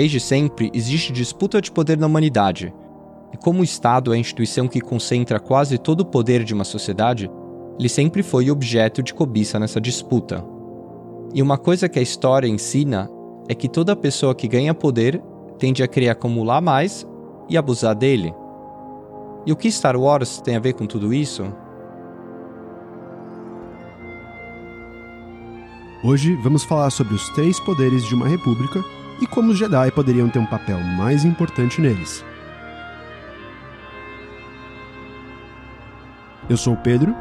Desde sempre existe disputa de poder na humanidade, e como o Estado é a instituição que concentra quase todo o poder de uma sociedade, ele sempre foi objeto de cobiça nessa disputa. E uma coisa que a história ensina é que toda pessoa que ganha poder tende a querer acumular mais e abusar dele. E o que Star Wars tem a ver com tudo isso? Hoje vamos falar sobre os três poderes de uma república e como os Jedi poderiam ter um papel mais importante neles. Eu sou o Pedro.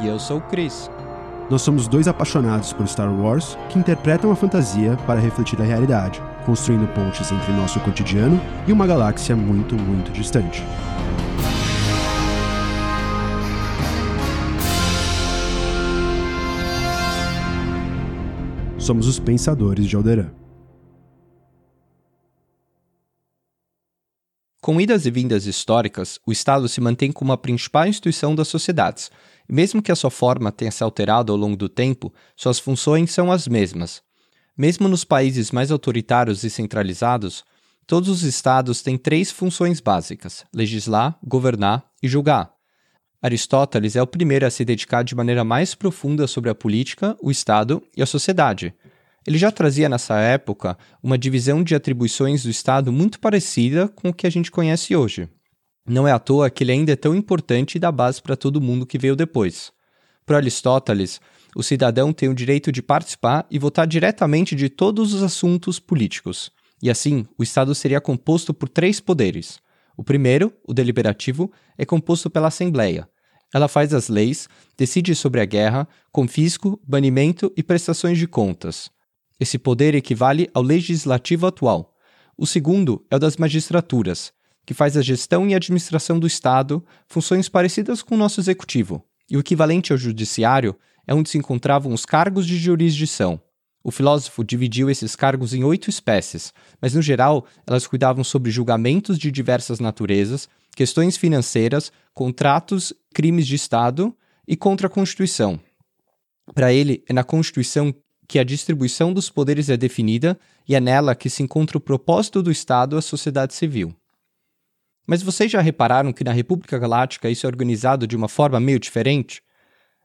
E eu sou o Chris. Nós somos dois apaixonados por Star Wars que interpretam a fantasia para refletir a realidade, construindo pontes entre nosso cotidiano e uma galáxia muito, muito distante. Somos os pensadores de Alderan. Com idas e vindas históricas, o Estado se mantém como a principal instituição das sociedades, mesmo que a sua forma tenha se alterado ao longo do tempo, suas funções são as mesmas. Mesmo nos países mais autoritários e centralizados, todos os estados têm três funções básicas: legislar, governar e julgar. Aristóteles é o primeiro a se dedicar de maneira mais profunda sobre a política, o Estado e a sociedade. Ele já trazia nessa época uma divisão de atribuições do Estado muito parecida com o que a gente conhece hoje. Não é à toa que ele ainda é tão importante e dá base para todo mundo que veio depois. Para Aristóteles, o cidadão tem o direito de participar e votar diretamente de todos os assuntos políticos. E assim, o Estado seria composto por três poderes. O primeiro, o deliberativo, é composto pela Assembleia. Ela faz as leis, decide sobre a guerra, confisco, banimento e prestações de contas. Esse poder equivale ao legislativo atual. O segundo é o das magistraturas, que faz a gestão e administração do Estado, funções parecidas com o nosso executivo. E o equivalente ao judiciário é onde se encontravam os cargos de jurisdição. O filósofo dividiu esses cargos em oito espécies, mas no geral elas cuidavam sobre julgamentos de diversas naturezas, questões financeiras, contratos, crimes de Estado e contra a Constituição. Para ele, é na Constituição que a distribuição dos poderes é definida e é nela que se encontra o propósito do Estado à sociedade civil. Mas vocês já repararam que na República Galáctica isso é organizado de uma forma meio diferente?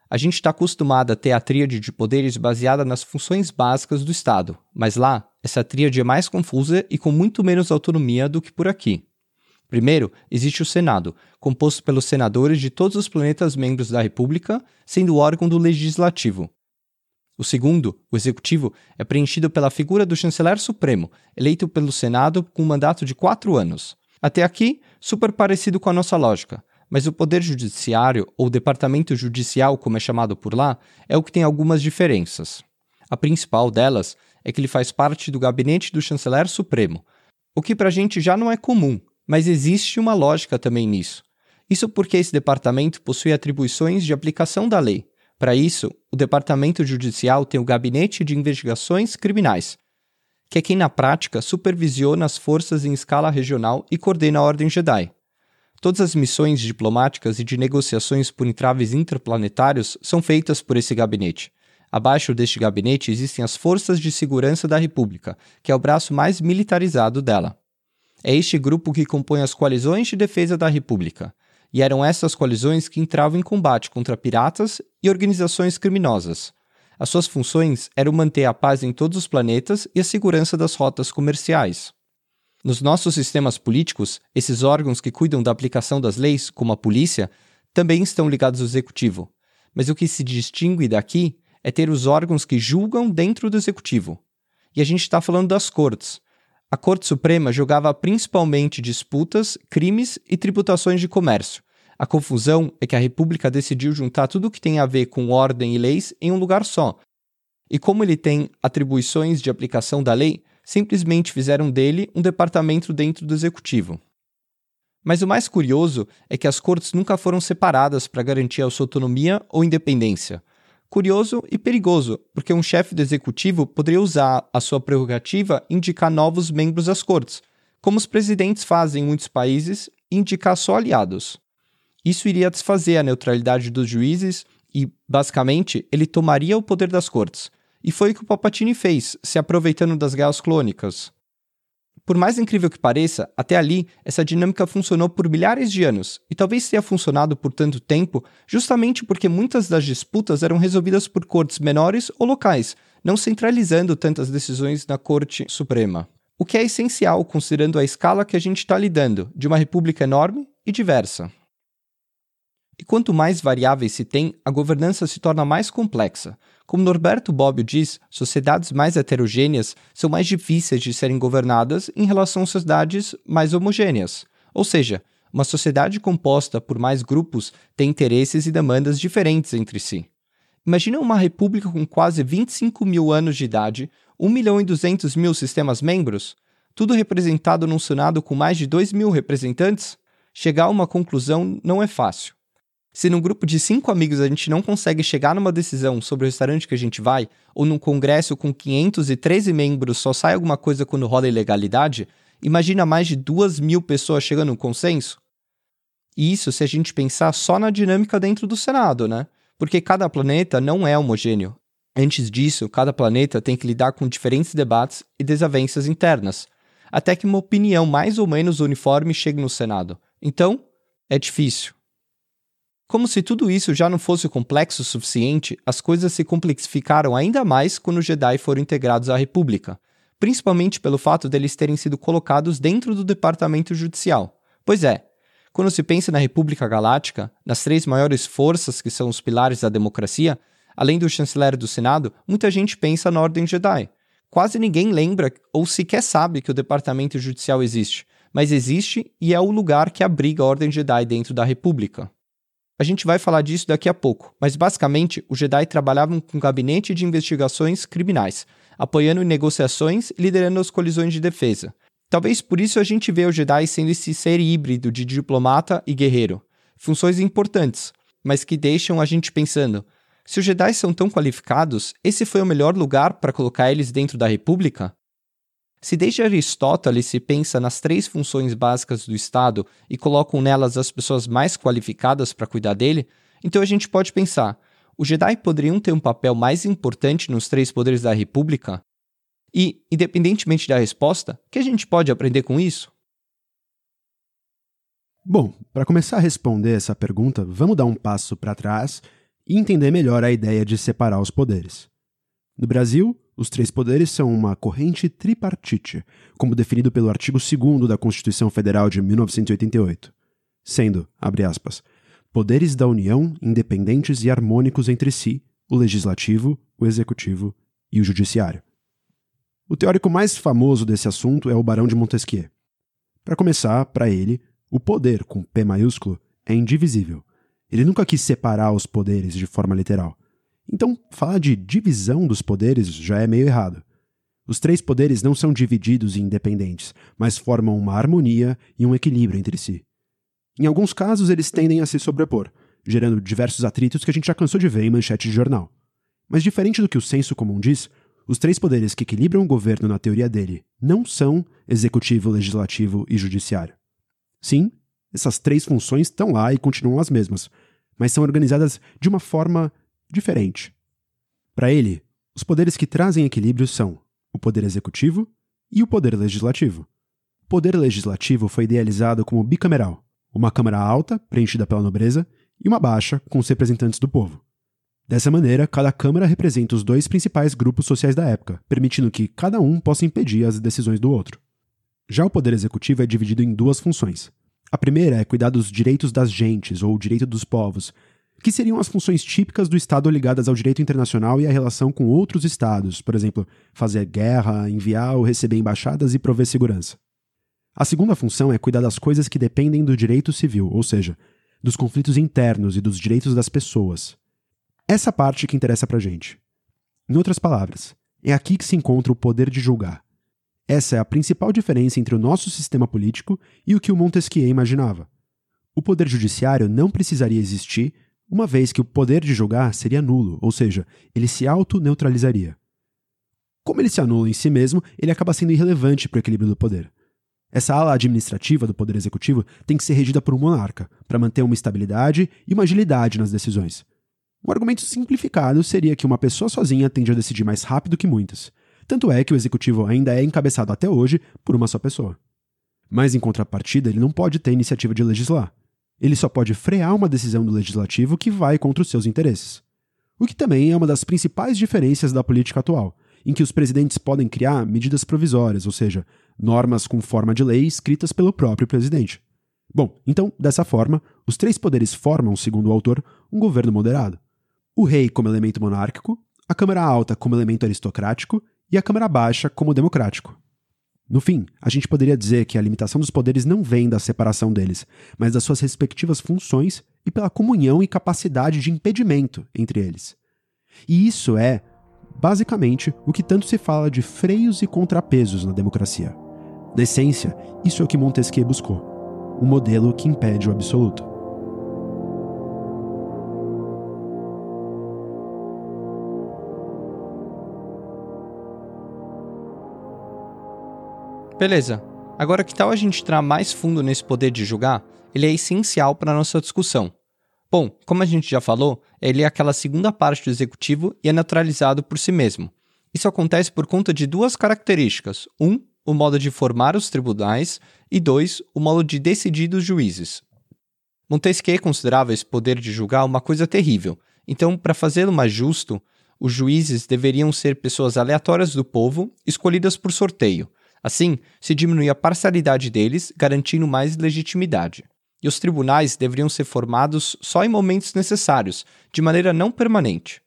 A gente está acostumado a ter a tríade de poderes baseada nas funções básicas do Estado, mas lá, essa tríade é mais confusa e com muito menos autonomia do que por aqui. Primeiro, existe o Senado, composto pelos senadores de todos os planetas membros da República, sendo o órgão do Legislativo, o segundo, o executivo, é preenchido pela figura do chanceler supremo, eleito pelo Senado com um mandato de quatro anos. Até aqui, super parecido com a nossa lógica, mas o Poder Judiciário, ou Departamento Judicial, como é chamado por lá, é o que tem algumas diferenças. A principal delas é que ele faz parte do gabinete do chanceler supremo, o que para a gente já não é comum, mas existe uma lógica também nisso. Isso porque esse departamento possui atribuições de aplicação da lei, para isso, o Departamento Judicial tem o Gabinete de Investigações Criminais, que é quem na prática supervisiona as forças em escala regional e coordena a Ordem Jedi. Todas as missões diplomáticas e de negociações por entraves interplanetários são feitas por esse gabinete. Abaixo deste gabinete existem as Forças de Segurança da República, que é o braço mais militarizado dela. É este grupo que compõe as coalizões de defesa da República, e eram essas coalizões que entravam em combate contra piratas e organizações criminosas. As suas funções eram manter a paz em todos os planetas e a segurança das rotas comerciais. Nos nossos sistemas políticos, esses órgãos que cuidam da aplicação das leis, como a polícia, também estão ligados ao executivo. Mas o que se distingue daqui é ter os órgãos que julgam dentro do executivo. E a gente está falando das cortes, a Corte Suprema julgava principalmente disputas, crimes e tributações de comércio. A confusão é que a República decidiu juntar tudo o que tem a ver com ordem e leis em um lugar só. E como ele tem atribuições de aplicação da lei, simplesmente fizeram dele um departamento dentro do executivo. Mas o mais curioso é que as cortes nunca foram separadas para garantir a sua autonomia ou independência curioso e perigoso, porque um chefe do executivo poderia usar a sua prerrogativa indicar novos membros às cortes, como os presidentes fazem em muitos países, e indicar só aliados. Isso iria desfazer a neutralidade dos juízes e, basicamente, ele tomaria o poder das cortes. E foi o que o Palpatine fez, se aproveitando das guerras clônicas. Por mais incrível que pareça, até ali, essa dinâmica funcionou por milhares de anos, e talvez tenha funcionado por tanto tempo justamente porque muitas das disputas eram resolvidas por cortes menores ou locais, não centralizando tantas decisões na Corte Suprema. O que é essencial considerando a escala que a gente está lidando, de uma república enorme e diversa. E quanto mais variáveis se tem, a governança se torna mais complexa. Como Norberto Bobbio diz, sociedades mais heterogêneas são mais difíceis de serem governadas em relação a sociedades mais homogêneas. Ou seja, uma sociedade composta por mais grupos tem interesses e demandas diferentes entre si. Imagina uma república com quase 25 mil anos de idade, 1 milhão e 200 mil sistemas membros, tudo representado num Senado com mais de 2 mil representantes? Chegar a uma conclusão não é fácil. Se num grupo de cinco amigos a gente não consegue chegar numa decisão sobre o restaurante que a gente vai, ou num congresso com 513 membros só sai alguma coisa quando rola ilegalidade, imagina mais de duas mil pessoas chegando a um consenso? E isso se a gente pensar só na dinâmica dentro do Senado, né? Porque cada planeta não é homogêneo. Antes disso, cada planeta tem que lidar com diferentes debates e desavenças internas, até que uma opinião mais ou menos uniforme chegue no Senado. Então, é difícil. Como se tudo isso já não fosse complexo o suficiente, as coisas se complexificaram ainda mais quando os Jedi foram integrados à República, principalmente pelo fato deles terem sido colocados dentro do Departamento Judicial. Pois é, quando se pensa na República Galáctica, nas três maiores forças que são os pilares da democracia, além do chanceler do Senado, muita gente pensa na Ordem Jedi. Quase ninguém lembra ou sequer sabe que o Departamento Judicial existe, mas existe e é o lugar que abriga a Ordem Jedi dentro da República. A gente vai falar disso daqui a pouco, mas basicamente os Jedi trabalhavam com um gabinete de investigações criminais, apoiando negociações e liderando as colisões de defesa. Talvez por isso a gente vê o Jedi sendo esse ser híbrido de diplomata e guerreiro. Funções importantes, mas que deixam a gente pensando: se os Jedi são tão qualificados, esse foi o melhor lugar para colocar eles dentro da República? Se desde Aristóteles se pensa nas três funções básicas do Estado e colocam nelas as pessoas mais qualificadas para cuidar dele, então a gente pode pensar: os Jedi poderiam ter um papel mais importante nos três poderes da República? E, independentemente da resposta, o que a gente pode aprender com isso? Bom, para começar a responder essa pergunta, vamos dar um passo para trás e entender melhor a ideia de separar os poderes. No Brasil, os três poderes são uma corrente tripartite, como definido pelo artigo 2 da Constituição Federal de 1988, sendo, abre aspas, poderes da União independentes e harmônicos entre si, o legislativo, o executivo e o judiciário. O teórico mais famoso desse assunto é o Barão de Montesquieu. Para começar, para ele, o poder com P maiúsculo é indivisível. Ele nunca quis separar os poderes de forma literal. Então, falar de divisão dos poderes já é meio errado. Os três poderes não são divididos e independentes, mas formam uma harmonia e um equilíbrio entre si. Em alguns casos, eles tendem a se sobrepor, gerando diversos atritos que a gente já cansou de ver em manchete de jornal. Mas diferente do que o senso comum diz, os três poderes que equilibram o governo na teoria dele não são executivo, legislativo e judiciário. Sim, essas três funções estão lá e continuam as mesmas, mas são organizadas de uma forma diferente. Para ele, os poderes que trazem equilíbrio são o poder executivo e o poder legislativo. O poder legislativo foi idealizado como bicameral, uma Câmara alta, preenchida pela nobreza, e uma baixa, com os representantes do povo. Dessa maneira, cada Câmara representa os dois principais grupos sociais da época, permitindo que cada um possa impedir as decisões do outro. Já o poder executivo é dividido em duas funções. A primeira é cuidar dos direitos das gentes, ou direito dos povos, que seriam as funções típicas do Estado ligadas ao direito internacional e à relação com outros Estados, por exemplo, fazer guerra, enviar ou receber embaixadas e prover segurança. A segunda função é cuidar das coisas que dependem do direito civil, ou seja, dos conflitos internos e dos direitos das pessoas. Essa parte que interessa pra gente. Em outras palavras, é aqui que se encontra o poder de julgar. Essa é a principal diferença entre o nosso sistema político e o que o Montesquieu imaginava. O poder judiciário não precisaria existir uma vez que o poder de julgar seria nulo, ou seja, ele se auto-neutralizaria. Como ele se anula em si mesmo, ele acaba sendo irrelevante para o equilíbrio do poder. Essa ala administrativa do poder executivo tem que ser regida por um monarca, para manter uma estabilidade e uma agilidade nas decisões. Um argumento simplificado seria que uma pessoa sozinha tende a decidir mais rápido que muitas. Tanto é que o executivo ainda é encabeçado até hoje por uma só pessoa. Mas, em contrapartida, ele não pode ter iniciativa de legislar. Ele só pode frear uma decisão do legislativo que vai contra os seus interesses. O que também é uma das principais diferenças da política atual, em que os presidentes podem criar medidas provisórias, ou seja, normas com forma de lei escritas pelo próprio presidente. Bom, então, dessa forma, os três poderes formam, segundo o autor, um governo moderado. O rei como elemento monárquico, a Câmara Alta como elemento aristocrático e a Câmara Baixa como democrático. No fim, a gente poderia dizer que a limitação dos poderes não vem da separação deles, mas das suas respectivas funções e pela comunhão e capacidade de impedimento entre eles. E isso é, basicamente, o que tanto se fala de freios e contrapesos na democracia. Na essência, isso é o que Montesquieu buscou um modelo que impede o absoluto. Beleza. Agora, que tal a gente entrar mais fundo nesse poder de julgar? Ele é essencial para a nossa discussão. Bom, como a gente já falou, ele é aquela segunda parte do executivo e é naturalizado por si mesmo. Isso acontece por conta de duas características. Um, o modo de formar os tribunais e dois, o modo de decidir dos juízes. Montesquieu considerava esse poder de julgar uma coisa terrível, então, para fazê-lo mais justo, os juízes deveriam ser pessoas aleatórias do povo, escolhidas por sorteio, Assim, se diminui a parcialidade deles, garantindo mais legitimidade. E os tribunais deveriam ser formados só em momentos necessários, de maneira não permanente.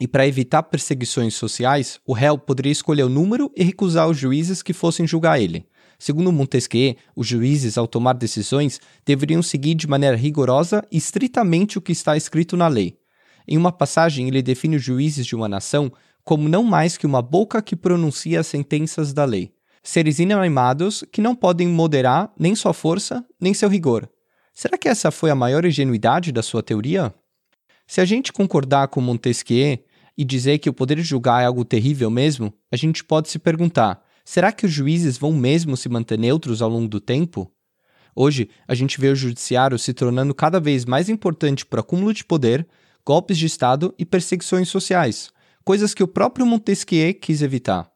E para evitar perseguições sociais, o réu poderia escolher o número e recusar os juízes que fossem julgar ele. Segundo Montesquieu, os juízes, ao tomar decisões, deveriam seguir de maneira rigorosa e estritamente o que está escrito na lei. Em uma passagem, ele define os juízes de uma nação como não mais que uma boca que pronuncia as sentenças da lei seres inanimados que não podem moderar nem sua força, nem seu rigor. Será que essa foi a maior ingenuidade da sua teoria? Se a gente concordar com Montesquieu e dizer que o poder de julgar é algo terrível mesmo, a gente pode se perguntar: será que os juízes vão mesmo se manter neutros ao longo do tempo? Hoje, a gente vê o judiciário se tornando cada vez mais importante para acúmulo de poder, golpes de Estado e perseguições sociais, coisas que o próprio Montesquieu quis evitar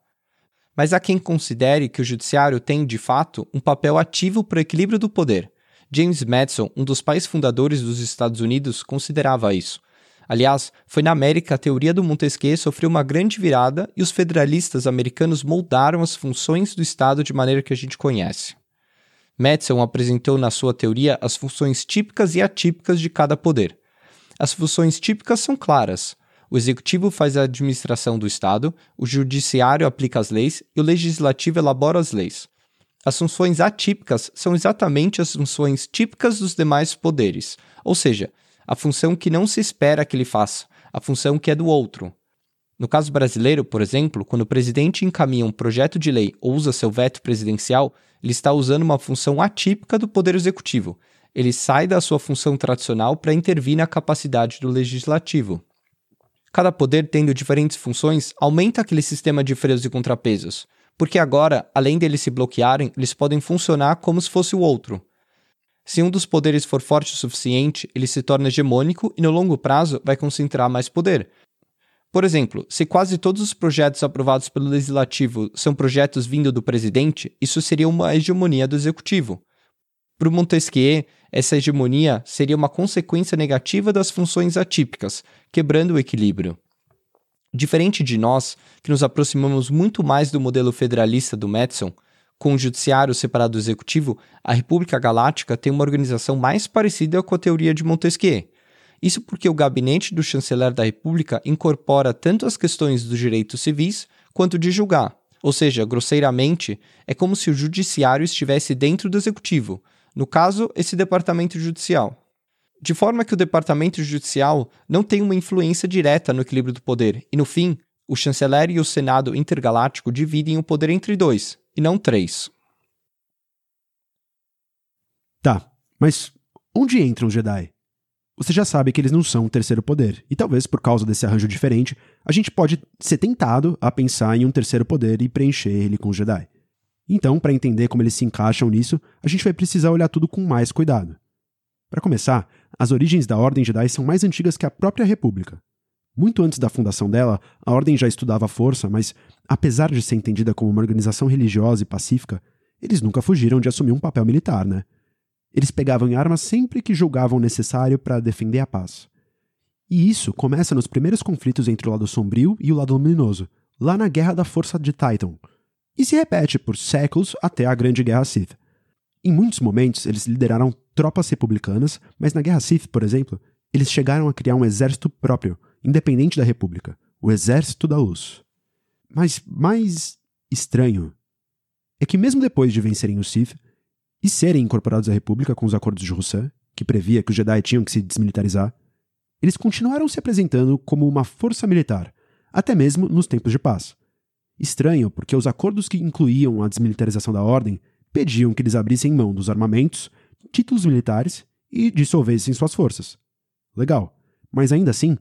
mas há quem considere que o judiciário tem, de fato, um papel ativo para o equilíbrio do poder. James Madison, um dos pais fundadores dos Estados Unidos, considerava isso. Aliás, foi na América a teoria do Montesquieu sofreu uma grande virada e os federalistas americanos moldaram as funções do Estado de maneira que a gente conhece. Madison apresentou na sua teoria as funções típicas e atípicas de cada poder. As funções típicas são claras: o executivo faz a administração do Estado, o judiciário aplica as leis e o legislativo elabora as leis. As funções atípicas são exatamente as funções típicas dos demais poderes, ou seja, a função que não se espera que ele faça, a função que é do outro. No caso brasileiro, por exemplo, quando o presidente encaminha um projeto de lei ou usa seu veto presidencial, ele está usando uma função atípica do poder executivo. Ele sai da sua função tradicional para intervir na capacidade do legislativo. Cada poder tendo diferentes funções aumenta aquele sistema de freios e contrapesos, porque agora, além deles se bloquearem, eles podem funcionar como se fosse o outro. Se um dos poderes for forte o suficiente, ele se torna hegemônico e no longo prazo vai concentrar mais poder. Por exemplo, se quase todos os projetos aprovados pelo legislativo são projetos vindo do presidente, isso seria uma hegemonia do executivo. Para Montesquieu, essa hegemonia seria uma consequência negativa das funções atípicas, quebrando o equilíbrio. Diferente de nós, que nos aproximamos muito mais do modelo federalista do Madison, com o judiciário separado do executivo, a República Galáctica tem uma organização mais parecida com a teoria de Montesquieu. Isso porque o gabinete do chanceler da República incorpora tanto as questões dos direitos civis quanto de julgar. Ou seja, grosseiramente, é como se o judiciário estivesse dentro do executivo, no caso, esse departamento judicial. De forma que o departamento judicial não tem uma influência direta no equilíbrio do poder, e no fim, o chanceler e o Senado intergaláctico dividem o poder entre dois, e não três. Tá, mas onde entram os Jedi? Você já sabe que eles não são o terceiro poder, e talvez por causa desse arranjo diferente, a gente pode ser tentado a pensar em um terceiro poder e preencher ele com os Jedi. Então, para entender como eles se encaixam nisso, a gente vai precisar olhar tudo com mais cuidado. Para começar, as origens da Ordem Jedi são mais antigas que a própria República. Muito antes da fundação dela, a ordem já estudava a força, mas, apesar de ser entendida como uma organização religiosa e pacífica, eles nunca fugiram de assumir um papel militar, né? Eles pegavam em armas sempre que julgavam necessário para defender a paz. E isso começa nos primeiros conflitos entre o lado sombrio e o lado luminoso, lá na Guerra da Força de Titan, e se repete por séculos até a Grande Guerra Sith. Em muitos momentos, eles lideraram tropas republicanas, mas na Guerra Sith, por exemplo, eles chegaram a criar um exército próprio, independente da República, o Exército da Luz. Mas mais estranho é que, mesmo depois de vencerem os Sith e serem incorporados à República com os Acordos de Rousseau, que previa que os Jedi tinham que se desmilitarizar, eles continuaram se apresentando como uma força militar, até mesmo nos tempos de paz. Estranho, porque os acordos que incluíam a desmilitarização da Ordem pediam que eles abrissem mão dos armamentos, títulos militares e dissolvessem suas forças. Legal, mas ainda assim,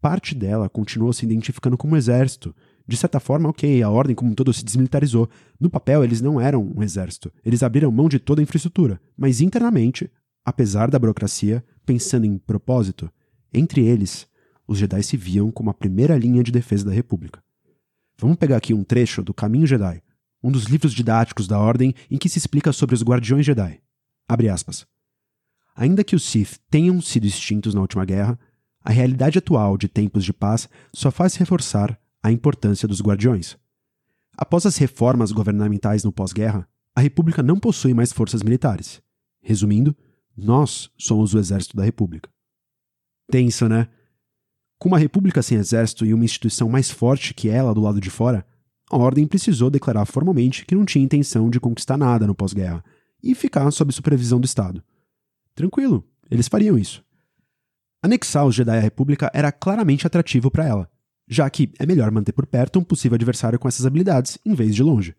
parte dela continuou se identificando como exército. De certa forma, ok, a ordem como um todo se desmilitarizou. No papel, eles não eram um exército. Eles abriram mão de toda a infraestrutura. Mas internamente, apesar da burocracia, pensando em propósito, entre eles, os Jedi se viam como a primeira linha de defesa da República. Vamos pegar aqui um trecho do Caminho Jedi, um dos livros didáticos da Ordem em que se explica sobre os Guardiões Jedi. Abre aspas. Ainda que os Sith tenham sido extintos na última guerra, a realidade atual de tempos de paz só faz reforçar a importância dos guardiões. Após as reformas governamentais no pós-guerra, a República não possui mais forças militares. Resumindo, nós somos o exército da República. Tenso, né? Com uma república sem exército e uma instituição mais forte que ela do lado de fora, a Ordem precisou declarar formalmente que não tinha intenção de conquistar nada no pós-guerra e ficar sob supervisão do Estado. Tranquilo, eles fariam isso. Anexar os Jedi à República era claramente atrativo para ela, já que é melhor manter por perto um possível adversário com essas habilidades em vez de longe.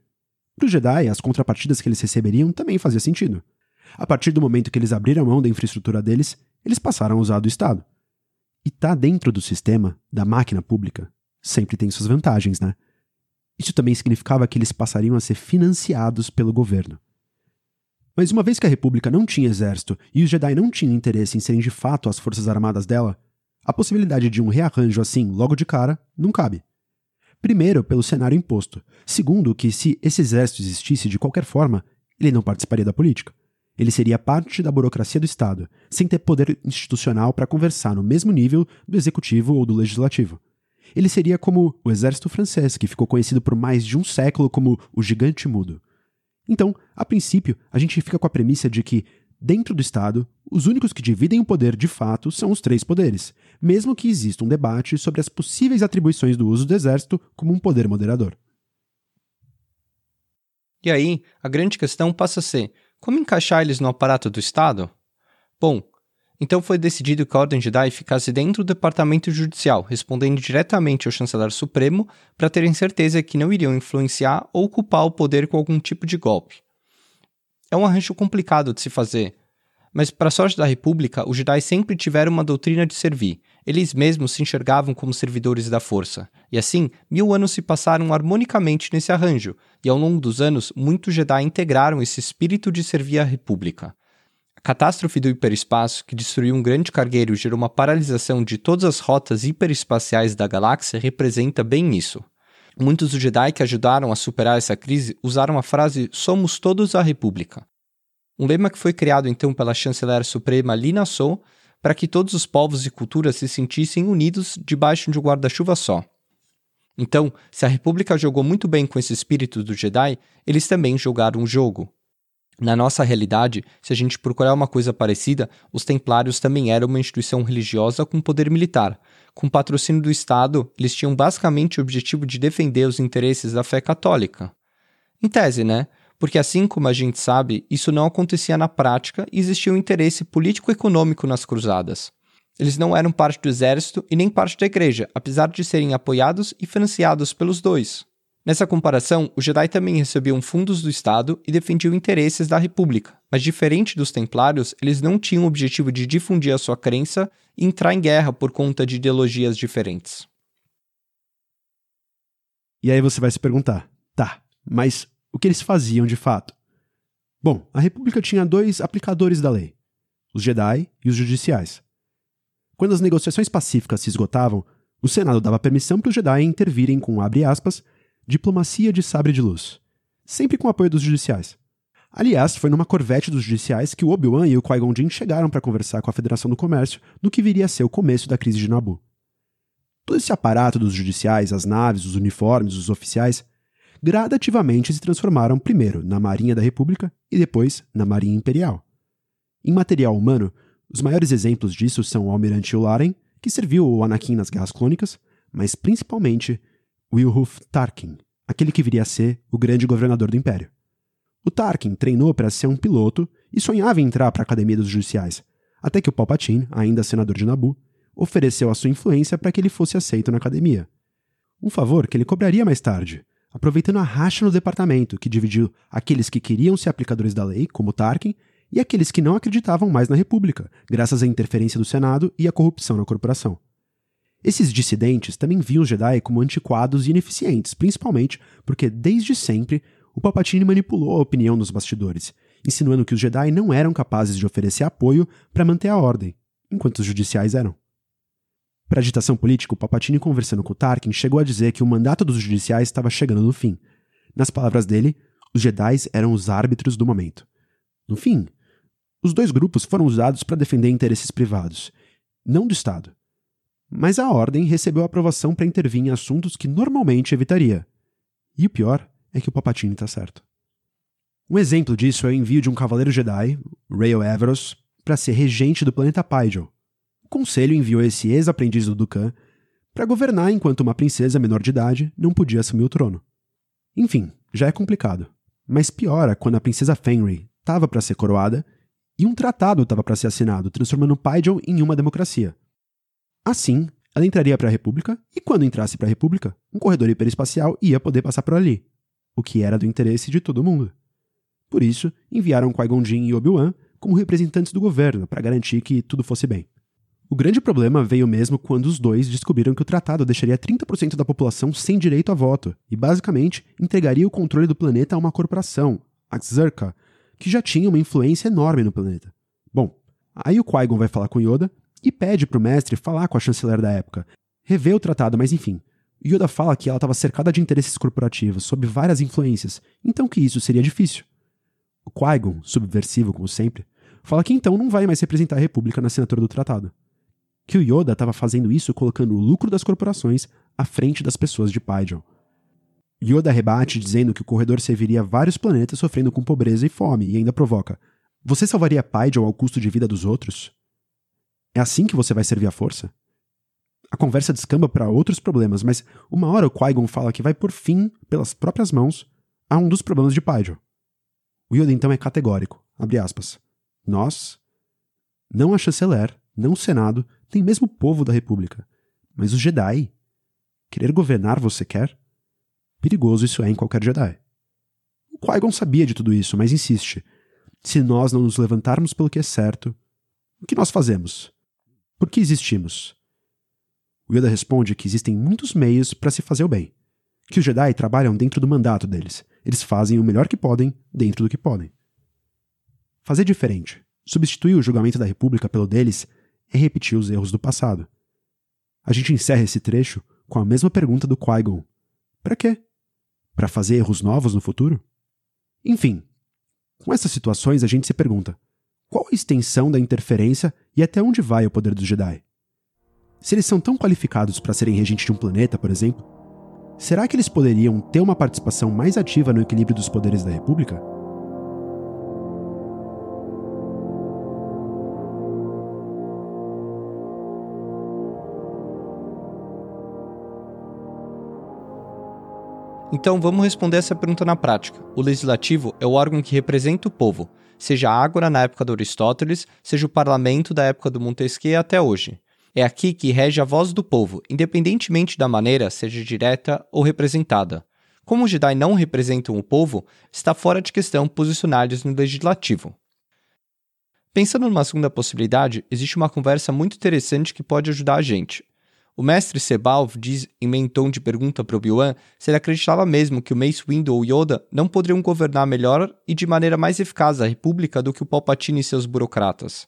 Para os Jedi, as contrapartidas que eles receberiam também fazia sentido. A partir do momento que eles abriram mão da infraestrutura deles, eles passaram a usar do Estado. E tá dentro do sistema, da máquina pública, sempre tem suas vantagens, né? Isso também significava que eles passariam a ser financiados pelo governo. Mas uma vez que a República não tinha exército e os Jedi não tinham interesse em serem de fato as forças armadas dela, a possibilidade de um rearranjo assim, logo de cara, não cabe. Primeiro, pelo cenário imposto. Segundo, que se esse exército existisse de qualquer forma, ele não participaria da política. Ele seria parte da burocracia do Estado, sem ter poder institucional para conversar no mesmo nível do executivo ou do legislativo. Ele seria como o exército francês, que ficou conhecido por mais de um século como o Gigante Mudo. Então, a princípio, a gente fica com a premissa de que, dentro do Estado, os únicos que dividem o poder de fato são os três poderes, mesmo que exista um debate sobre as possíveis atribuições do uso do Exército como um poder moderador. E aí, a grande questão passa a ser: como encaixar eles no aparato do Estado? Bom, então foi decidido que a Ordem Jedi ficasse dentro do Departamento Judicial, respondendo diretamente ao Chanceler Supremo para terem certeza que não iriam influenciar ou ocupar o poder com algum tipo de golpe. É um arranjo complicado de se fazer, mas para a sorte da República, os Jedi sempre tiveram uma doutrina de servir. Eles mesmos se enxergavam como servidores da força. E assim, mil anos se passaram harmonicamente nesse arranjo, e ao longo dos anos, muitos Jedi integraram esse espírito de servir a República catástrofe do hiperespaço, que destruiu um grande cargueiro e gerou uma paralisação de todas as rotas hiperespaciais da galáxia, representa bem isso. Muitos dos Jedi que ajudaram a superar essa crise usaram a frase Somos todos a República. Um lema que foi criado então pela chanceler suprema Lina Sou para que todos os povos e culturas se sentissem unidos debaixo de um guarda-chuva só. Então, se a República jogou muito bem com esse espírito do Jedi, eles também jogaram o jogo. Na nossa realidade, se a gente procurar uma coisa parecida, os Templários também eram uma instituição religiosa com poder militar. Com patrocínio do Estado, eles tinham basicamente o objetivo de defender os interesses da fé católica. Em tese, né? Porque assim como a gente sabe, isso não acontecia na prática e existia um interesse político-econômico nas cruzadas. Eles não eram parte do exército e nem parte da igreja, apesar de serem apoiados e financiados pelos dois. Nessa comparação, os Jedi também recebiam fundos do Estado e defendiam interesses da República, mas diferente dos Templários, eles não tinham o objetivo de difundir a sua crença e entrar em guerra por conta de ideologias diferentes. E aí você vai se perguntar: tá, mas o que eles faziam de fato? Bom, a República tinha dois aplicadores da lei: os Jedi e os judiciais. Quando as negociações pacíficas se esgotavam, O Senado dava permissão para os Jedi intervirem com, aspas, diplomacia de sabre de luz, sempre com apoio dos judiciais. Aliás, foi numa corvette dos judiciais que o Obi-Wan e o Qui-Gon Jinn chegaram para conversar com a Federação do Comércio no que viria a ser o começo da crise de Naboo. Todo esse aparato dos judiciais, as naves, os uniformes, os oficiais, gradativamente se transformaram primeiro na Marinha da República e depois na Marinha Imperial. Em material humano, os maiores exemplos disso são o Almirante Yularen, que serviu o Anakin nas Guerras Clônicas, mas principalmente Wilhuf Tarkin, aquele que viria a ser o grande governador do Império. O Tarkin treinou para ser um piloto e sonhava em entrar para a Academia dos Judiciais, até que o Palpatine, ainda senador de Naboo, ofereceu a sua influência para que ele fosse aceito na academia. Um favor que ele cobraria mais tarde, aproveitando a racha no departamento que dividiu aqueles que queriam ser aplicadores da lei, como Tarkin, e aqueles que não acreditavam mais na República, graças à interferência do Senado e à corrupção na corporação. Esses dissidentes também viam os Jedi como antiquados e ineficientes, principalmente porque, desde sempre, o Palpatine manipulou a opinião nos bastidores, insinuando que os Jedi não eram capazes de oferecer apoio para manter a ordem, enquanto os judiciais eram. Para agitação política, o Palpatine conversando com o Tarkin chegou a dizer que o mandato dos judiciais estava chegando no fim. Nas palavras dele, os Jedi eram os árbitros do momento. No fim, os dois grupos foram usados para defender interesses privados, não do Estado. Mas a Ordem recebeu aprovação para intervir em assuntos que normalmente evitaria. E o pior é que o Palpatine está certo. Um exemplo disso é o envio de um cavaleiro Jedi, Rael Everos, para ser regente do planeta Pygel. Conselho enviou esse ex-aprendiz do Dukan para governar enquanto uma princesa menor de idade não podia assumir o trono. Enfim, já é complicado. Mas piora quando a princesa Fenrir estava para ser coroada e um tratado estava para ser assinado, transformando Pygel em uma democracia. Assim, ela entraria para a República e, quando entrasse para a República, um corredor hiperespacial ia poder passar por ali, o que era do interesse de todo mundo. Por isso, enviaram Qui-Gon Jinn e Obi-Wan como representantes do governo para garantir que tudo fosse bem. O grande problema veio mesmo quando os dois descobriram que o tratado deixaria 30% da população sem direito a voto e, basicamente, entregaria o controle do planeta a uma corporação, a Xerka, que já tinha uma influência enorme no planeta. Bom, aí o Qui-Gon vai falar com Yoda e pede para o mestre falar com a chanceler da época, rever o tratado, mas enfim. Yoda fala que ela estava cercada de interesses corporativos, sob várias influências, então que isso seria difícil. O Qui-Gon, subversivo como sempre, fala que então não vai mais representar a República na assinatura do tratado. Que o Yoda estava fazendo isso colocando o lucro das corporações à frente das pessoas de Pygel. Yoda rebate dizendo que o corredor serviria vários planetas sofrendo com pobreza e fome e ainda provoca: Você salvaria Pygel ao custo de vida dos outros? É assim que você vai servir a força? A conversa descamba para outros problemas, mas uma hora o Qui-Gon fala que vai por fim, pelas próprias mãos, a um dos problemas de Pygel. O Yoda então é categórico, abre aspas. Nós, não a chanceler, não o Senado, nem mesmo povo da República, mas os Jedi. Querer governar você quer? Perigoso isso é em qualquer Jedi. O Qui-Gon sabia de tudo isso, mas insiste. Se nós não nos levantarmos pelo que é certo, o que nós fazemos? Por que existimos? O Yoda responde que existem muitos meios para se fazer o bem. Que os Jedi trabalham dentro do mandato deles. Eles fazem o melhor que podem, dentro do que podem. Fazer diferente, substituir o julgamento da República pelo deles, é repetir os erros do passado. A gente encerra esse trecho com a mesma pergunta do Qui-Gon. Para quê? Para fazer erros novos no futuro? Enfim, com essas situações a gente se pergunta: qual a extensão da interferência e até onde vai o poder dos Jedi? Se eles são tão qualificados para serem regentes de um planeta, por exemplo, será que eles poderiam ter uma participação mais ativa no equilíbrio dos poderes da República? Então vamos responder essa pergunta na prática. O legislativo é o órgão que representa o povo, seja a Ágora na época de Aristóteles, seja o parlamento da época do Montesquieu até hoje. É aqui que rege a voz do povo, independentemente da maneira seja direta ou representada. Como os Jedi não representam o povo, está fora de questão posicionar-lhes no legislativo. Pensando numa segunda possibilidade, existe uma conversa muito interessante que pode ajudar a gente. O mestre Sebal diz em meio tom de pergunta para Obi-Wan se ele acreditava mesmo que o Mace Windu ou Yoda não poderiam governar melhor e de maneira mais eficaz a República do que o Palpatine e seus burocratas.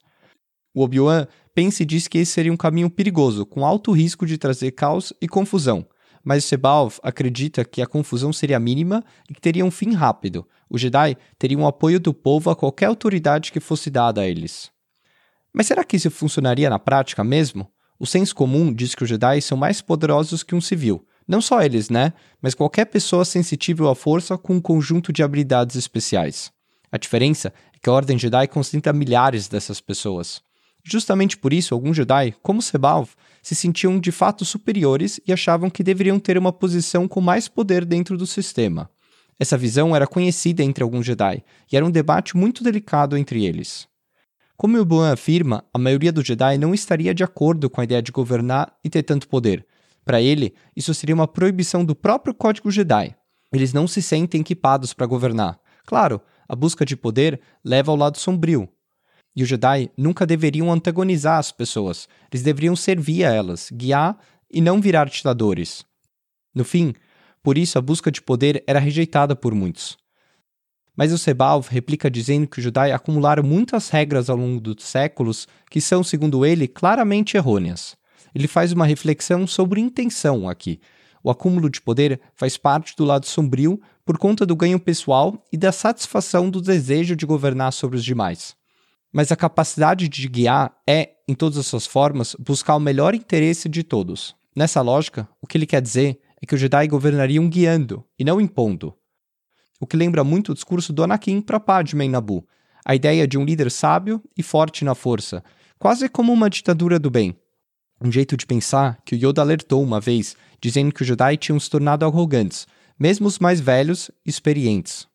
O Obi-Wan Pence diz que esse seria um caminho perigoso, com alto risco de trazer caos e confusão. Mas Sebalv acredita que a confusão seria mínima e que teria um fim rápido. Os Jedi teriam o apoio do povo a qualquer autoridade que fosse dada a eles. Mas será que isso funcionaria na prática mesmo? O senso comum diz que os Jedi são mais poderosos que um civil. Não só eles, né? Mas qualquer pessoa sensível à força com um conjunto de habilidades especiais. A diferença é que a Ordem Jedi concentra milhares dessas pessoas. Justamente por isso, alguns Jedi, como Sebalv, se sentiam de fato superiores e achavam que deveriam ter uma posição com mais poder dentro do sistema. Essa visão era conhecida entre alguns Jedi e era um debate muito delicado entre eles. Como Obi-Wan afirma, a maioria dos Jedi não estaria de acordo com a ideia de governar e ter tanto poder. Para ele, isso seria uma proibição do próprio Código Jedi. Eles não se sentem equipados para governar. Claro, a busca de poder leva ao lado sombrio, e os Jedi nunca deveriam antagonizar as pessoas, eles deveriam servir a elas, guiar e não virar ditadores. No fim, por isso a busca de poder era rejeitada por muitos. Mas o Sebalv replica dizendo que os Jedi acumularam muitas regras ao longo dos séculos que são, segundo ele, claramente errôneas. Ele faz uma reflexão sobre intenção aqui. O acúmulo de poder faz parte do lado sombrio por conta do ganho pessoal e da satisfação do desejo de governar sobre os demais mas a capacidade de guiar é, em todas as suas formas, buscar o melhor interesse de todos. Nessa lógica, o que ele quer dizer é que os Jedi governariam guiando e não impondo. O que lembra muito o discurso do Anakin para Padme em Nabu, a ideia de um líder sábio e forte na força, quase como uma ditadura do bem. Um jeito de pensar que o Yoda alertou uma vez, dizendo que os Jedi tinham se tornado arrogantes, mesmo os mais velhos e experientes.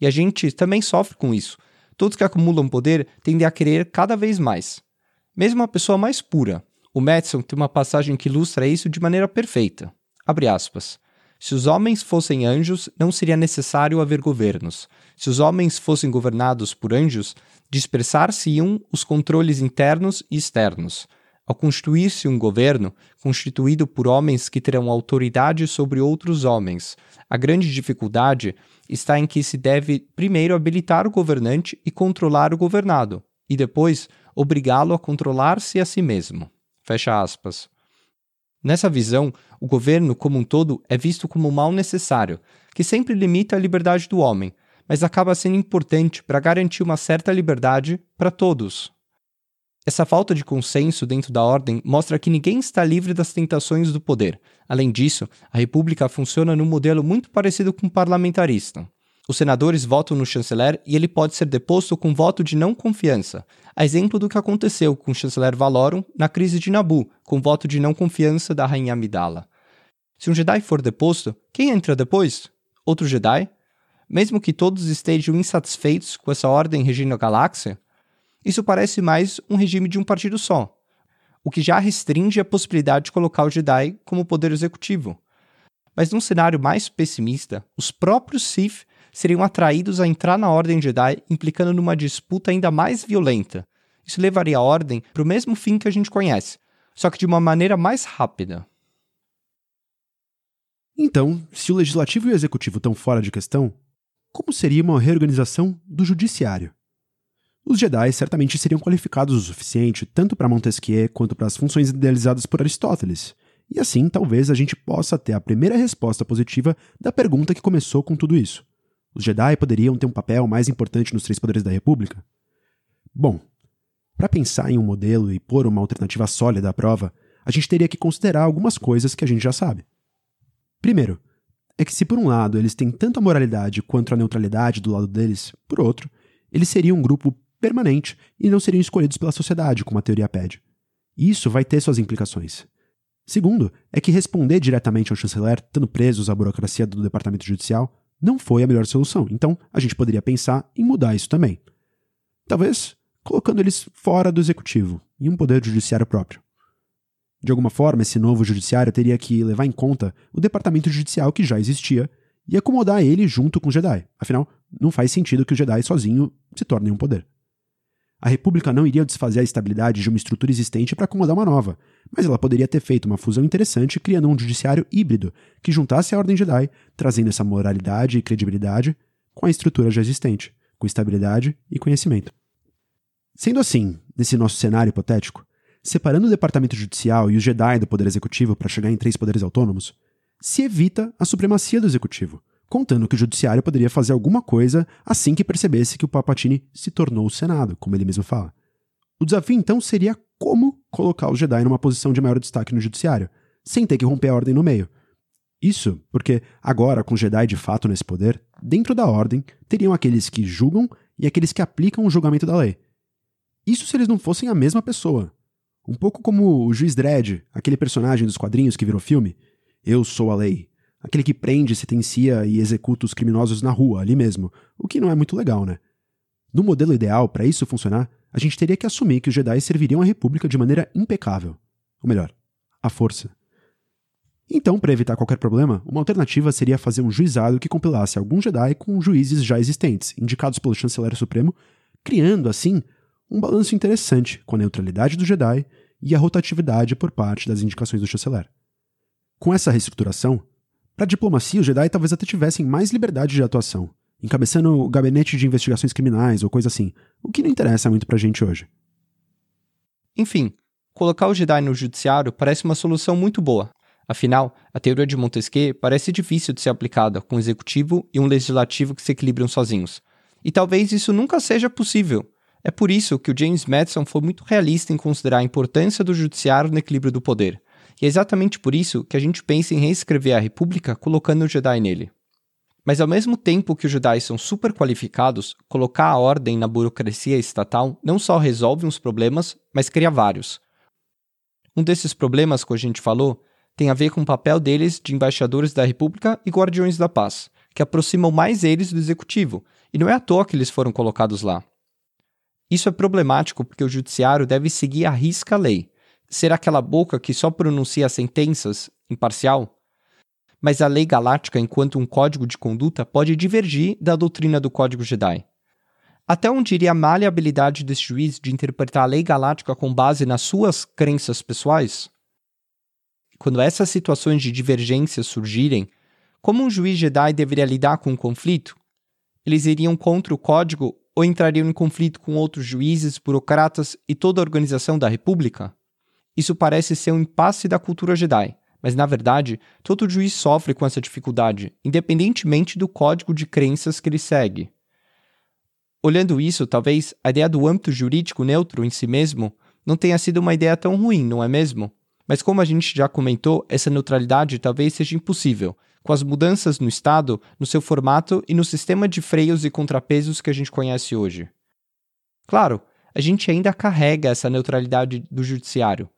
E a gente também sofre com isso Todos que acumulam poder tendem a querer cada vez mais. Mesmo a pessoa mais pura. O Madison tem uma passagem que ilustra isso de maneira perfeita. Abre aspas. Se os homens fossem anjos, não seria necessário haver governos. Se os homens fossem governados por anjos, dispersar-se-iam os controles internos e externos. Ao constituir-se um governo, constituído por homens que terão autoridade sobre outros homens, a grande dificuldade está em que se deve primeiro habilitar o governante e controlar o governado, e depois obrigá-lo a controlar-se a si mesmo. Fecha aspas. Nessa visão, o governo como um todo é visto como um mal necessário, que sempre limita a liberdade do homem, mas acaba sendo importante para garantir uma certa liberdade para todos. Essa falta de consenso dentro da ordem mostra que ninguém está livre das tentações do poder. Além disso, a república funciona num modelo muito parecido com o parlamentarista. Os senadores votam no chanceler e ele pode ser deposto com voto de não confiança, a exemplo do que aconteceu com o chanceler Valorum na crise de Nabu, com voto de não confiança da rainha Amidala. Se um Jedi for deposto, quem entra depois? Outro Jedi? Mesmo que todos estejam insatisfeitos com essa ordem regindo a galáxia, isso parece mais um regime de um partido só, o que já restringe a possibilidade de colocar o Jedi como poder executivo. Mas num cenário mais pessimista, os próprios Sith seriam atraídos a entrar na Ordem Jedi, implicando numa disputa ainda mais violenta. Isso levaria a Ordem para o mesmo fim que a gente conhece, só que de uma maneira mais rápida. Então, se o legislativo e o executivo estão fora de questão, como seria uma reorganização do judiciário? Os Jedi certamente seriam qualificados o suficiente tanto para Montesquieu quanto para as funções idealizadas por Aristóteles. E assim, talvez a gente possa ter a primeira resposta positiva da pergunta que começou com tudo isso. Os Jedi poderiam ter um papel mais importante nos três poderes da República? Bom, para pensar em um modelo e pôr uma alternativa sólida à prova, a gente teria que considerar algumas coisas que a gente já sabe. Primeiro, é que se por um lado eles têm tanto a moralidade quanto a neutralidade do lado deles, por outro, eles seriam um grupo permanente e não seriam escolhidos pela sociedade, como a teoria pede. Isso vai ter suas implicações. Segundo, é que responder diretamente ao chanceler, estando presos à burocracia do departamento judicial, não foi a melhor solução. Então, a gente poderia pensar em mudar isso também. Talvez colocando eles fora do executivo, em um poder judiciário próprio. De alguma forma, esse novo judiciário teria que levar em conta o departamento judicial que já existia e acomodar ele junto com o Jedi. Afinal, não faz sentido que o Jedi sozinho se torne um poder. A República não iria desfazer a estabilidade de uma estrutura existente para acomodar uma nova, mas ela poderia ter feito uma fusão interessante criando um judiciário híbrido que juntasse a Ordem Jedi, trazendo essa moralidade e credibilidade com a estrutura já existente, com estabilidade e conhecimento. Sendo assim, nesse nosso cenário hipotético, separando o departamento judicial e o Jedi do poder executivo para chegar em três poderes autônomos, se evita a supremacia do executivo, contando que o judiciário poderia fazer alguma coisa assim que percebesse que o Palpatine se tornou o Senado, como ele mesmo fala. O desafio então seria como colocar os Jedi numa posição de maior destaque no judiciário, sem ter que romper a ordem no meio. Isso porque agora, com Jedi de fato nesse poder, dentro da ordem teriam aqueles que julgam e aqueles que aplicam o julgamento da lei. Isso se eles não fossem a mesma pessoa. Um pouco como o juiz Dredd, aquele personagem dos quadrinhos que virou filme. Eu sou a lei. Aquele que prende, sentencia e executa os criminosos na rua, ali mesmo. O que não é muito legal, né? No modelo ideal, para isso funcionar, a gente teria que assumir que os Jedi serviriam a República de maneira impecável. Ou melhor, à força. Então, para evitar qualquer problema, uma alternativa seria fazer um juizado que compilasse alguns Jedi com juízes já existentes, indicados pelo Chanceler Supremo, criando, assim, um balanço interessante com a neutralidade do Jedi e a rotatividade por parte das indicações do Chanceler. Com essa reestruturação, para a diplomacia, os Jedi talvez até tivessem mais liberdade de atuação, encabeçando o gabinete de investigações criminais ou coisa assim, o que não interessa muito pra gente hoje. Enfim, colocar o Jedi no judiciário parece uma solução muito boa. Afinal, a teoria de Montesquieu parece difícil de ser aplicada com um executivo e um legislativo que se equilibram sozinhos. E talvez isso nunca seja possível, é por isso que o James Madison foi muito realista em considerar a importância do judiciário no equilíbrio do poder. E é exatamente por isso que a gente pensa em reescrever a República colocando o Jedi nele. Mas ao mesmo tempo que os Jedi são super qualificados, colocar a ordem na burocracia estatal não só resolve uns problemas, mas cria vários. Um desses problemas que a gente falou tem a ver com o papel deles de embaixadores da República e guardiões da paz, que aproximam mais eles do executivo, e não é à toa que eles foram colocados lá. Isso é problemático porque o judiciário deve seguir à risca a lei, ser aquela boca que só pronuncia sentenças, imparcial. Mas a lei galáctica, enquanto um código de conduta, pode divergir da doutrina do Código Jedi. Até onde iria a maleabilidade desse juiz de interpretar a lei galáctica com base nas suas crenças pessoais? Quando essas situações de divergência surgirem, como um juiz Jedi deveria lidar com o um conflito? Eles iriam contra o código ou entrariam em conflito com outros juízes, burocratas e toda a organização da República? Isso parece ser um impasse da cultura Jedi, mas na verdade, todo juiz sofre com essa dificuldade, independentemente do código de crenças que ele segue. Olhando isso, talvez a ideia do âmbito jurídico neutro em si mesmo não tenha sido uma ideia tão ruim, não é mesmo? Mas como a gente já comentou, essa neutralidade talvez seja impossível, com as mudanças no Estado, no seu formato e no sistema de freios e contrapesos que a gente conhece hoje. Claro, a gente ainda carrega essa neutralidade do judiciário.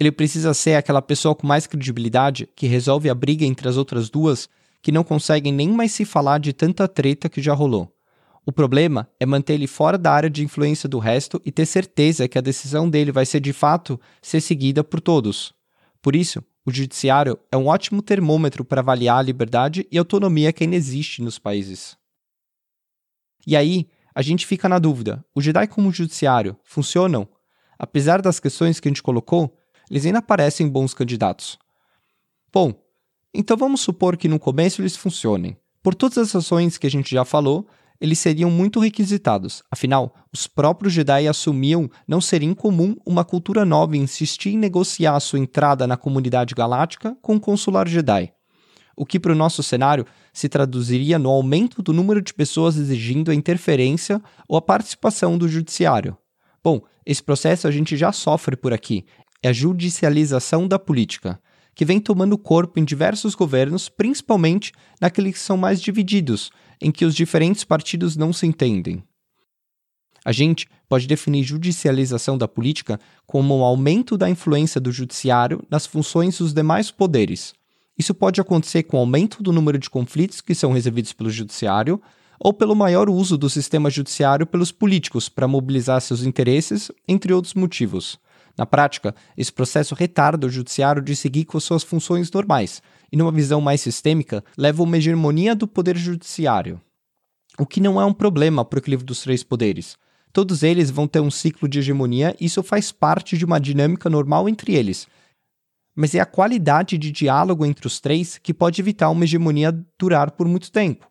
Ele precisa ser aquela pessoa com mais credibilidade que resolve a briga entre as outras duas que não conseguem nem mais se falar de tanta treta que já rolou. O problema é manter ele fora da área de influência do resto e ter certeza que a decisão dele vai ser de fato ser seguida por todos. Por isso, o judiciário é um ótimo termômetro para avaliar a liberdade e autonomia que ainda existe nos países. E aí, a gente fica na dúvida: o Jedi como judiciário funcionam? Apesar das questões que a gente colocou, eles ainda parecem bons candidatos. Bom, então vamos supor que no começo eles funcionem. Por todas as ações que a gente já falou, eles seriam muito requisitados. Afinal, os próprios Jedi assumiam não ser incomum uma cultura nova insistir em negociar sua entrada na comunidade galáctica com o consular Jedi. O que, para o nosso cenário, se traduziria no aumento do número de pessoas exigindo a interferência ou a participação do judiciário. Bom, esse processo a gente já sofre por aqui. É a judicialização da política que vem tomando corpo em diversos governos, principalmente naqueles que são mais divididos, em que os diferentes partidos não se entendem. A gente pode definir judicialização da política como um aumento da influência do judiciário nas funções dos demais poderes. Isso pode acontecer com o aumento do número de conflitos que são resolvidos pelo judiciário ou pelo maior uso do sistema judiciário pelos políticos para mobilizar seus interesses, entre outros motivos. Na prática, esse processo retarda o judiciário de seguir com suas funções normais, e numa visão mais sistêmica, leva a uma hegemonia do poder judiciário. O que não é um problema para o equilíbrio dos três poderes. Todos eles vão ter um ciclo de hegemonia e isso faz parte de uma dinâmica normal entre eles. Mas é a qualidade de diálogo entre os três que pode evitar uma hegemonia durar por muito tempo.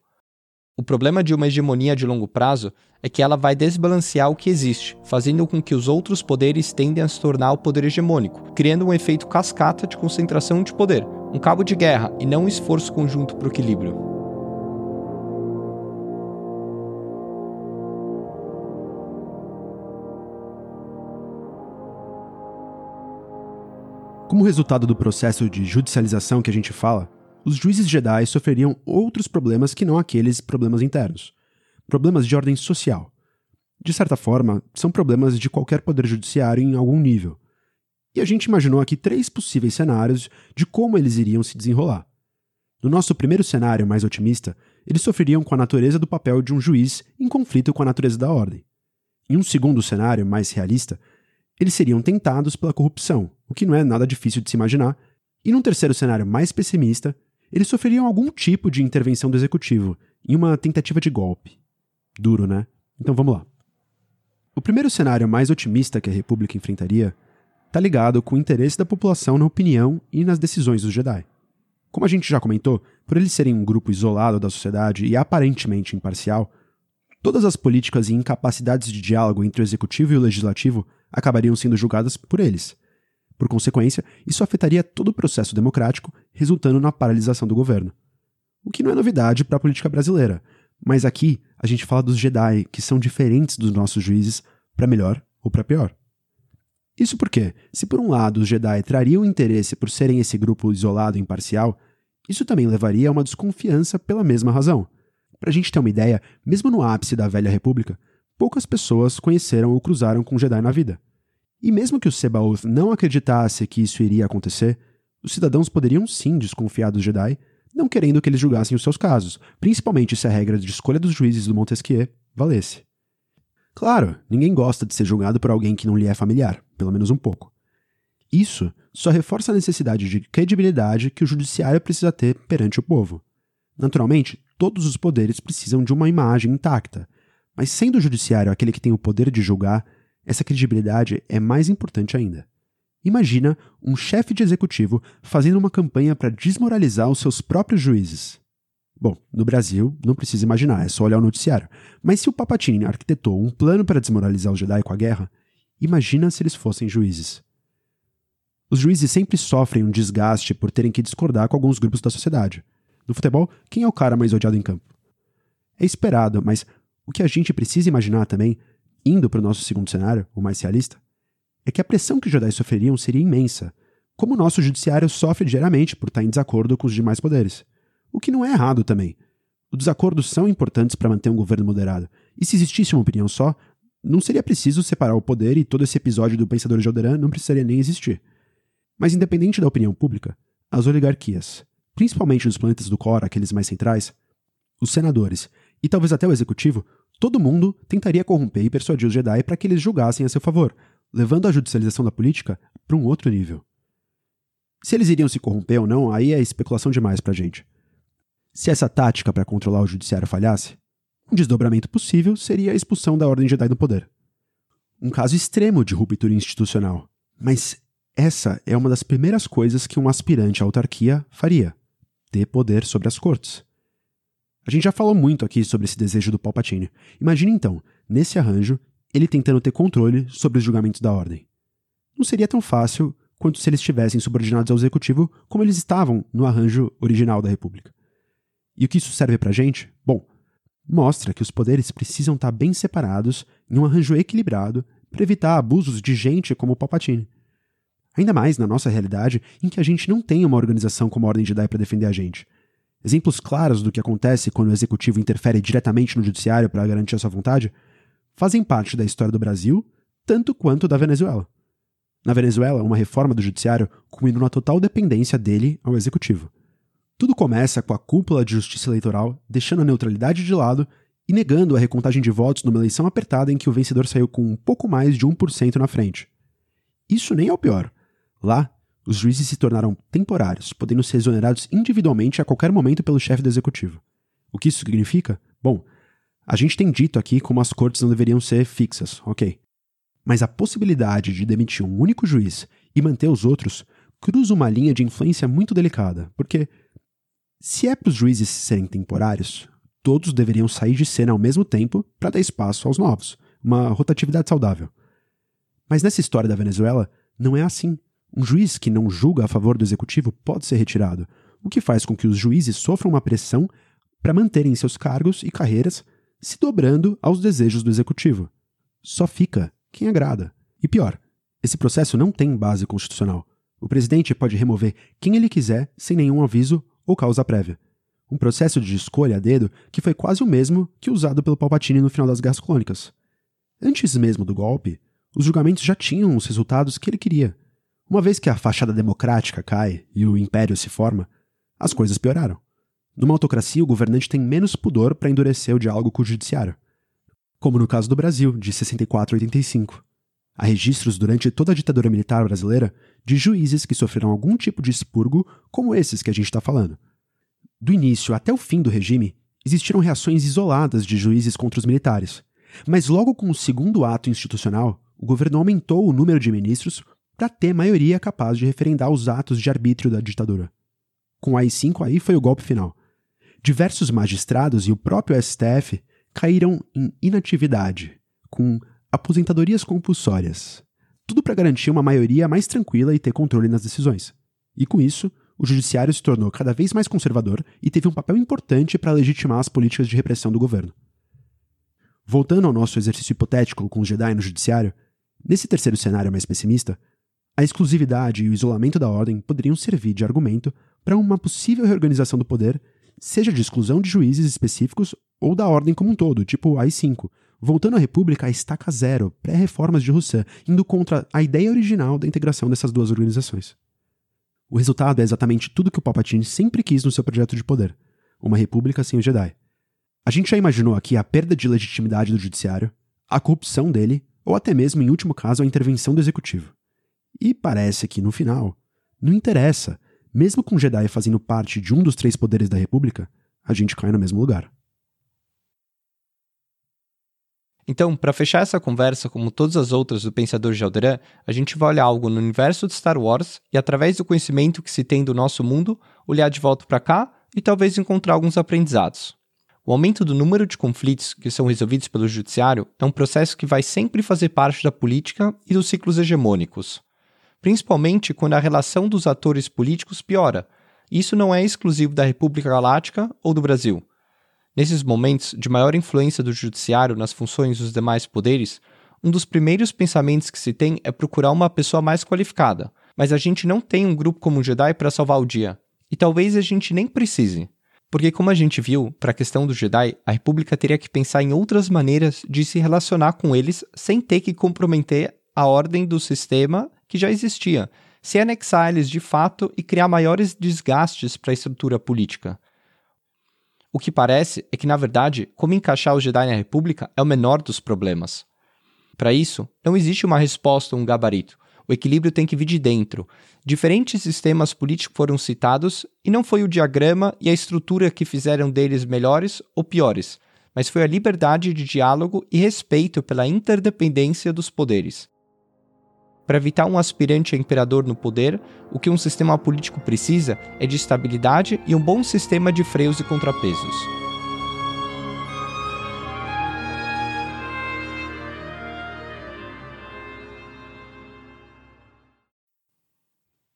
O problema de uma hegemonia de longo prazo é que ela vai desbalancear o que existe, fazendo com que os outros poderes tendem a se tornar o poder hegemônico, criando um efeito cascata de concentração de poder, um cabo de guerra e não um esforço conjunto para o equilíbrio. Como resultado do processo de judicialização que a gente fala, os juízes Jedi sofreriam outros problemas que não aqueles problemas internos. Problemas de ordem social. De certa forma, são problemas de qualquer poder judiciário em algum nível. E a gente imaginou aqui três possíveis cenários de como eles iriam se desenrolar. No nosso primeiro cenário mais otimista, eles sofreriam com a natureza do papel de um juiz em conflito com a natureza da ordem. Em um segundo cenário, mais realista, eles seriam tentados pela corrupção, o que não é nada difícil de se imaginar. E num terceiro cenário mais pessimista, eles sofreriam algum tipo de intervenção do executivo, em uma tentativa de golpe. Duro, né? Então vamos lá. O primeiro cenário mais otimista que a República enfrentaria está ligado com o interesse da população na opinião e nas decisões dos Jedi. Como a gente já comentou, por eles serem um grupo isolado da sociedade e aparentemente imparcial, todas as políticas e incapacidades de diálogo entre o executivo e o legislativo acabariam sendo julgadas por eles, por consequência, isso afetaria todo o processo democrático, resultando na paralisação do governo. O que não é novidade para a política brasileira, mas aqui a gente fala dos Jedi, que são diferentes dos nossos juízes, para melhor ou para pior. Isso porque, se por um lado os Jedi trariam interesse por serem esse grupo isolado e imparcial, isso também levaria a uma desconfiança pela mesma razão. Para a gente ter uma ideia, mesmo no ápice da Velha República, poucas pessoas conheceram ou cruzaram com Jedi na vida. E mesmo que o Sebaoth não acreditasse que isso iria acontecer, os cidadãos poderiam sim desconfiar dos Jedi, não querendo que eles julgassem os seus casos, principalmente se a regra de escolha dos juízes do Montesquieu valesse. Claro, ninguém gosta de ser julgado por alguém que não lhe é familiar, pelo menos um pouco. Isso só reforça a necessidade de credibilidade que o judiciário precisa ter perante o povo. Naturalmente, todos os poderes precisam de uma imagem intacta, mas sendo o judiciário aquele que tem o poder de julgar, essa credibilidade é mais importante ainda. Imagina um chefe de executivo fazendo uma campanha para desmoralizar os seus próprios juízes. Bom, no Brasil, não precisa imaginar, é só olhar o noticiário. Mas se o Papatini arquitetou um plano para desmoralizar os Jedi com a guerra, imagina se eles fossem juízes. Os juízes sempre sofrem um desgaste por terem que discordar com alguns grupos da sociedade. No futebol, quem é o cara mais odiado em campo? É esperado, mas o que a gente precisa imaginar também Indo para o nosso segundo cenário, o mais realista, é que a pressão que os Jedi sofreriam seria imensa, como o nosso judiciário sofre diariamente por estar em desacordo com os demais poderes. O que não é errado também. Os desacordos são importantes para manter um governo moderado, e se existisse uma opinião só, não seria preciso separar o poder e todo esse episódio do Pensador de Alderan não precisaria nem existir. Mas independente da opinião pública, as oligarquias, principalmente nos planetas do Cor, aqueles mais centrais, os senadores e talvez até o executivo Todo mundo tentaria corromper e persuadir os Jedi para que eles julgassem a seu favor, levando a judicialização da política para um outro nível. Se eles iriam se corromper ou não, aí é especulação demais para a gente. Se essa tática para controlar o judiciário falhasse, um desdobramento possível seria a expulsão da Ordem Jedi do poder. Um caso extremo de ruptura institucional. Mas essa é uma das primeiras coisas que um aspirante à autarquia faria: ter poder sobre as cortes. A gente já falou muito aqui sobre esse desejo do Palpatine. Imagine então, nesse arranjo, ele tentando ter controle sobre os julgamentos da Ordem. Não seria tão fácil quanto se eles estivessem subordinados ao Executivo como eles estavam no arranjo original da República. E o que isso serve pra gente? Bom, mostra que os poderes precisam estar bem separados em um arranjo equilibrado para evitar abusos de gente como o Palpatine. Ainda mais na nossa realidade, em que a gente não tem uma organização como a Ordem Jedi para defender a gente. Exemplos claros do que acontece quando o executivo interfere diretamente no judiciário para garantir a sua vontade fazem parte da história do Brasil, tanto quanto da Venezuela. Na Venezuela, uma reforma do judiciário culminou na total dependência dele ao executivo. Tudo começa com a cúpula de justiça eleitoral deixando a neutralidade de lado e negando a recontagem de votos numa eleição apertada em que o vencedor saiu com um pouco mais de 1% na frente. Isso nem é o pior. Lá, os juízes se tornaram temporários, podendo ser exonerados individualmente a qualquer momento pelo chefe do executivo. O que isso significa? Bom, a gente tem dito aqui como as cortes não deveriam ser fixas, ok. Mas a possibilidade de demitir um único juiz e manter os outros cruza uma linha de influência muito delicada, porque se é para os juízes serem temporários, todos deveriam sair de cena ao mesmo tempo para dar espaço aos novos, uma rotatividade saudável. Mas nessa história da Venezuela, não é assim. Um juiz que não julga a favor do executivo pode ser retirado, o que faz com que os juízes sofram uma pressão para manterem seus cargos e carreiras se dobrando aos desejos do executivo. Só fica quem agrada. E pior, esse processo não tem base constitucional. O presidente pode remover quem ele quiser sem nenhum aviso ou causa prévia. Um processo de escolha a dedo que foi quase o mesmo que usado pelo Palpatine no final das Guerras Clônicas. Antes mesmo do golpe, os julgamentos já tinham os resultados que ele queria. Uma vez que a fachada democrática cai e o império se forma, as coisas pioraram. Numa autocracia, o governante tem menos pudor para endurecer o diálogo com o judiciário. Como no caso do Brasil, de 64 a 85. Há registros durante toda a ditadura militar brasileira de juízes que sofreram algum tipo de expurgo, como esses que a gente está falando. Do início até o fim do regime, existiram reações isoladas de juízes contra os militares. Mas logo com o segundo ato institucional, o governo aumentou o número de ministros para ter maioria capaz de referendar os atos de arbítrio da ditadura. Com o AI-5 aí foi o golpe final. Diversos magistrados e o próprio STF caíram em inatividade, com aposentadorias compulsórias. Tudo para garantir uma maioria mais tranquila e ter controle nas decisões. E com isso, o judiciário se tornou cada vez mais conservador e teve um papel importante para legitimar as políticas de repressão do governo. Voltando ao nosso exercício hipotético com os Jedi no judiciário, nesse terceiro cenário mais pessimista, a exclusividade e o isolamento da ordem poderiam servir de argumento para uma possível reorganização do poder, seja de exclusão de juízes específicos ou da ordem como um todo, tipo AI-5, voltando à República à estaca zero, pré-reformas de Rousseau, indo contra a ideia original da integração dessas duas organizações. O resultado é exatamente tudo que o Palpatine sempre quis no seu projeto de poder: uma república sem o Jedi. A gente já imaginou aqui a perda de legitimidade do judiciário, a corrupção dele, ou até mesmo, em último caso, a intervenção do executivo. E parece que, no final, não interessa, mesmo com Jedi fazendo parte de um dos três poderes da República, a gente cai no mesmo lugar. Então, para fechar essa conversa, como todas as outras do Pensador de Alderan, a gente vai olhar algo no universo de Star Wars e, através do conhecimento que se tem do nosso mundo, olhar de volta para cá e talvez encontrar alguns aprendizados. O aumento do número de conflitos que são resolvidos pelo judiciário é um processo que vai sempre fazer parte da política e dos ciclos hegemônicos, principalmente quando a relação dos atores políticos piora. Isso não é exclusivo da República Galáctica ou do Brasil. Nesses momentos de maior influência do judiciário nas funções dos demais poderes, um dos primeiros pensamentos que se tem é procurar uma pessoa mais qualificada. Mas a gente não tem um grupo como o Jedi para salvar o dia. E talvez a gente nem precise. Porque, como a gente viu, para a questão do Jedi, a República teria que pensar em outras maneiras de se relacionar com eles sem ter que comprometer a ordem do sistema que já existia, se anexar eles de fato e criar maiores desgastes para a estrutura política. O que parece é que, na verdade, como encaixar os Jedi na República é o menor dos problemas. Para isso, não existe uma resposta ou um gabarito. O equilíbrio tem que vir de dentro. Diferentes sistemas políticos foram citados e não foi o diagrama e a estrutura que fizeram deles melhores ou piores, mas foi a liberdade de diálogo e respeito pela interdependência dos poderes. Para evitar um aspirante a imperador no poder, o que um sistema político precisa é de estabilidade e um bom sistema de freios e contrapesos.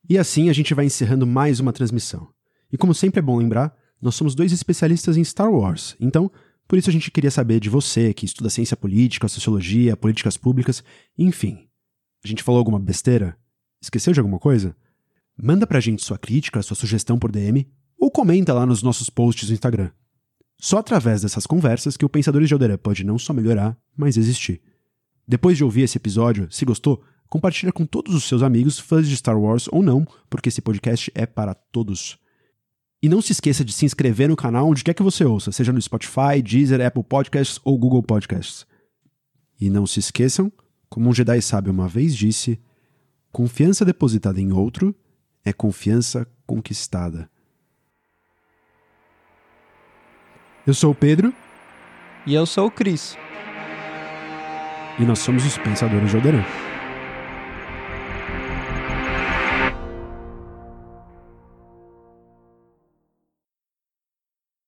E assim a gente vai encerrando mais uma transmissão. E como sempre é bom lembrar, nós somos dois especialistas em Star Wars, então por isso a gente queria saber de você, que estuda ciência política, sociologia, políticas públicas, enfim. A gente falou alguma besteira? Esqueceu de alguma coisa? Manda pra gente sua crítica, sua sugestão por DM ou comenta lá nos nossos posts no Instagram. Só através dessas conversas que o Pensadores de Alderan pode não só melhorar, mas existir. Depois de ouvir esse episódio, se gostou, compartilha com todos os seus amigos, fãs de Star Wars ou não, porque esse podcast é para todos. E não se esqueça de se inscrever no canal onde quer que você ouça, seja no Spotify, Deezer, Apple Podcasts ou Google Podcasts. E não se esqueçam como um Jedi sábio uma vez disse, confiança depositada em outro é confiança conquistada. Eu sou o Pedro. E eu sou o Cris. E nós somos os Pensadores de Alderan.